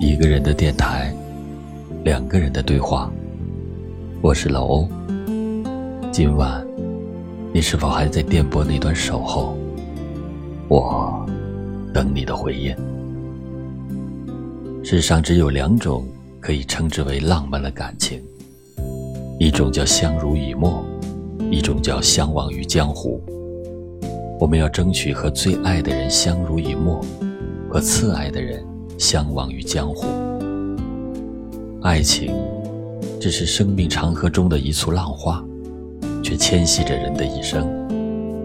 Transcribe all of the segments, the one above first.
一个人的电台，两个人的对话。我是老欧。今晚，你是否还在电波那端守候？我等你的回应。世上只有两种可以称之为浪漫的感情，一种叫相濡以沫，一种叫相忘于江湖。我们要争取和最爱的人相濡以沫，和次爱的人。相忘于江湖，爱情只是生命长河中的一簇浪花，却牵系着人的一生，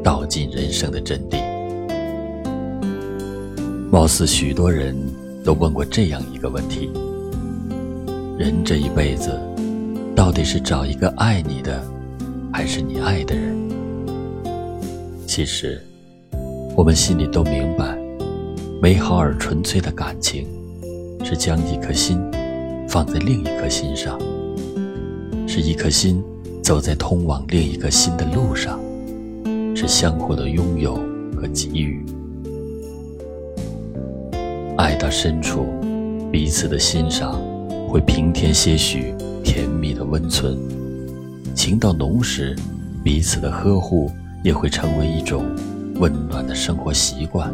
道尽人生的真谛。貌似许多人都问过这样一个问题：人这一辈子，到底是找一个爱你的，还是你爱的人？其实，我们心里都明白。美好而纯粹的感情，是将一颗心放在另一颗心上，是一颗心走在通往另一颗心的路上，是相互的拥有和给予。爱到深处，彼此的欣赏会平添些许甜蜜的温存；情到浓时，彼此的呵护也会成为一种温暖的生活习惯。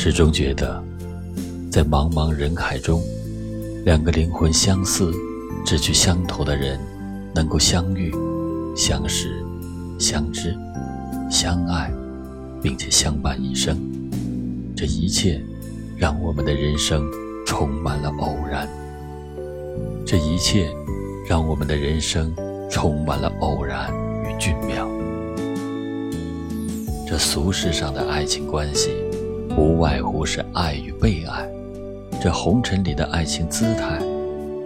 始终觉得，在茫茫人海中，两个灵魂相似、志趣相投的人，能够相遇、相识、相知、相爱，并且相伴一生，这一切让我们的人生充满了偶然。这一切让我们的人生充满了偶然与俊妙。这俗世上的爱情关系。无外乎是爱与被爱，这红尘里的爱情姿态，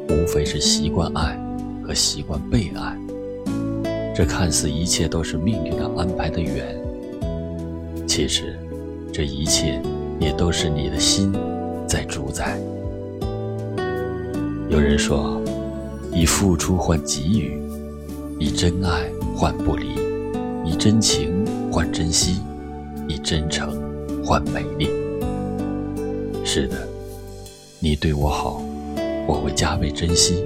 无非是习惯爱和习惯被爱。这看似一切都是命运的安排的缘，其实，这一切也都是你的心在主宰。有人说，以付出换给予，以真爱换不离，以真情换珍惜，以真诚。换美丽。是的，你对我好，我会加倍珍惜；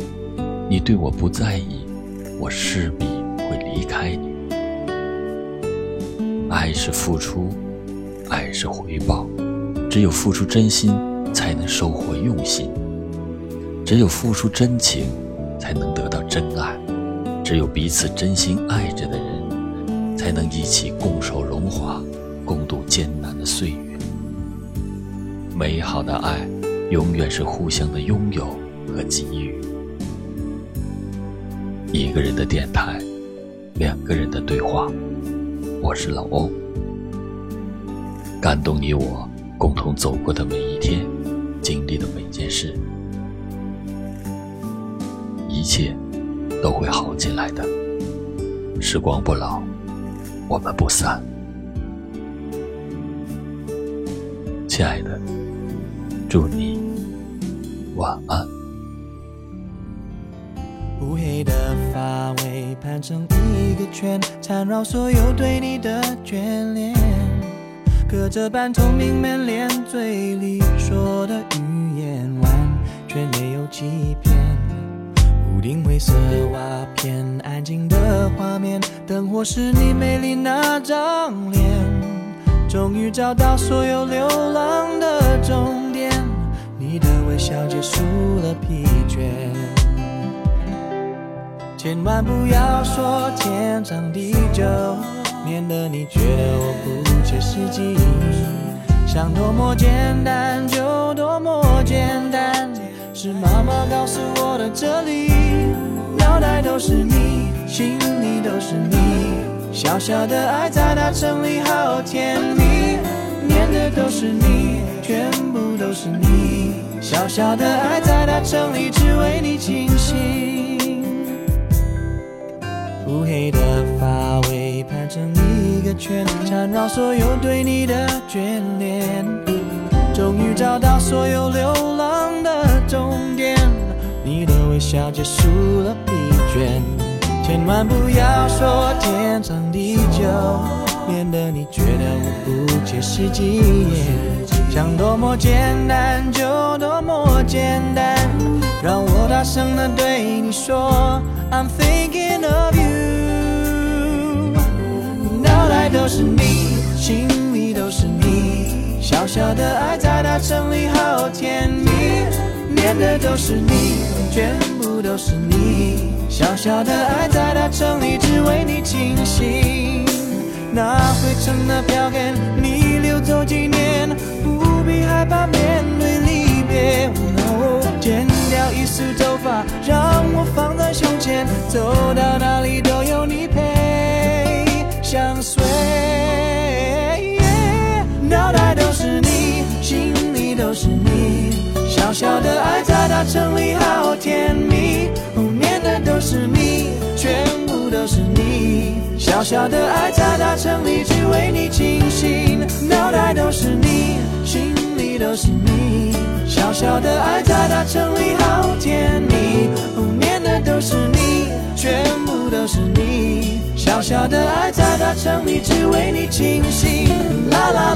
你对我不在意，我势必会离开你。爱是付出，爱是回报。只有付出真心，才能收获用心；只有付出真情，才能得到真爱；只有彼此真心爱着的人，才能一起共守荣华。共度艰难的岁月，美好的爱永远是互相的拥有和给予。一个人的电台，两个人的对话。我是老欧，感动你我共同走过的每一天，经历的每件事，一切都会好起来的。时光不老，我们不散。亲爱的，祝你晚安。乌黑的发尾盘成一个圈，缠绕所有对你的眷恋。隔着半透明门帘，嘴里说的语言完全没有欺骗。屋顶灰色瓦片，安静的画面，灯火是你美丽那张脸。终于找到所有流浪的终点，你的微笑结束了疲倦。千万不要说天长地久，免得你觉得我不切实际。想多么简单就多么简单，是妈妈告诉我的哲理。脑袋都是你，心里都是你。小小的爱在大城里好甜蜜，念的都是你，全部都是你。小小的爱在大城里只为你倾心。乌黑的发尾盘成一个圈，缠绕所有对你的眷恋。终于找到所有流浪的终点，你的微笑结束了疲倦。千万不要说天长地久，免得你觉得我不切实际。想多么简单就多么简单，让我大声的对你说，I'm thinking of you。脑袋都是你，心里都是你，小小的爱在大城里好甜蜜，念的都是你，全都是你，小小的爱在大城里只为你倾心。那灰尘的票根，你留走纪念，不必害怕面对离别。剪掉一束头发，让我放在胸前，走到哪里都有你陪，相随。脑袋都是你，心里都是你，小小的爱在大城里好甜蜜，念的都是你，全部都是你。小小的爱在大城里只为你倾心，脑袋都是你，心里都是你。小小的爱在大城里好甜蜜，念的都是你，全部都是你。小小的爱在大城里只为你倾心，啦啦啦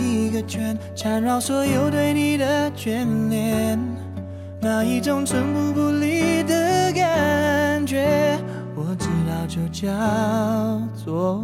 圈缠绕所有对你的眷恋，那一种寸步不离的感觉，我知道就叫做。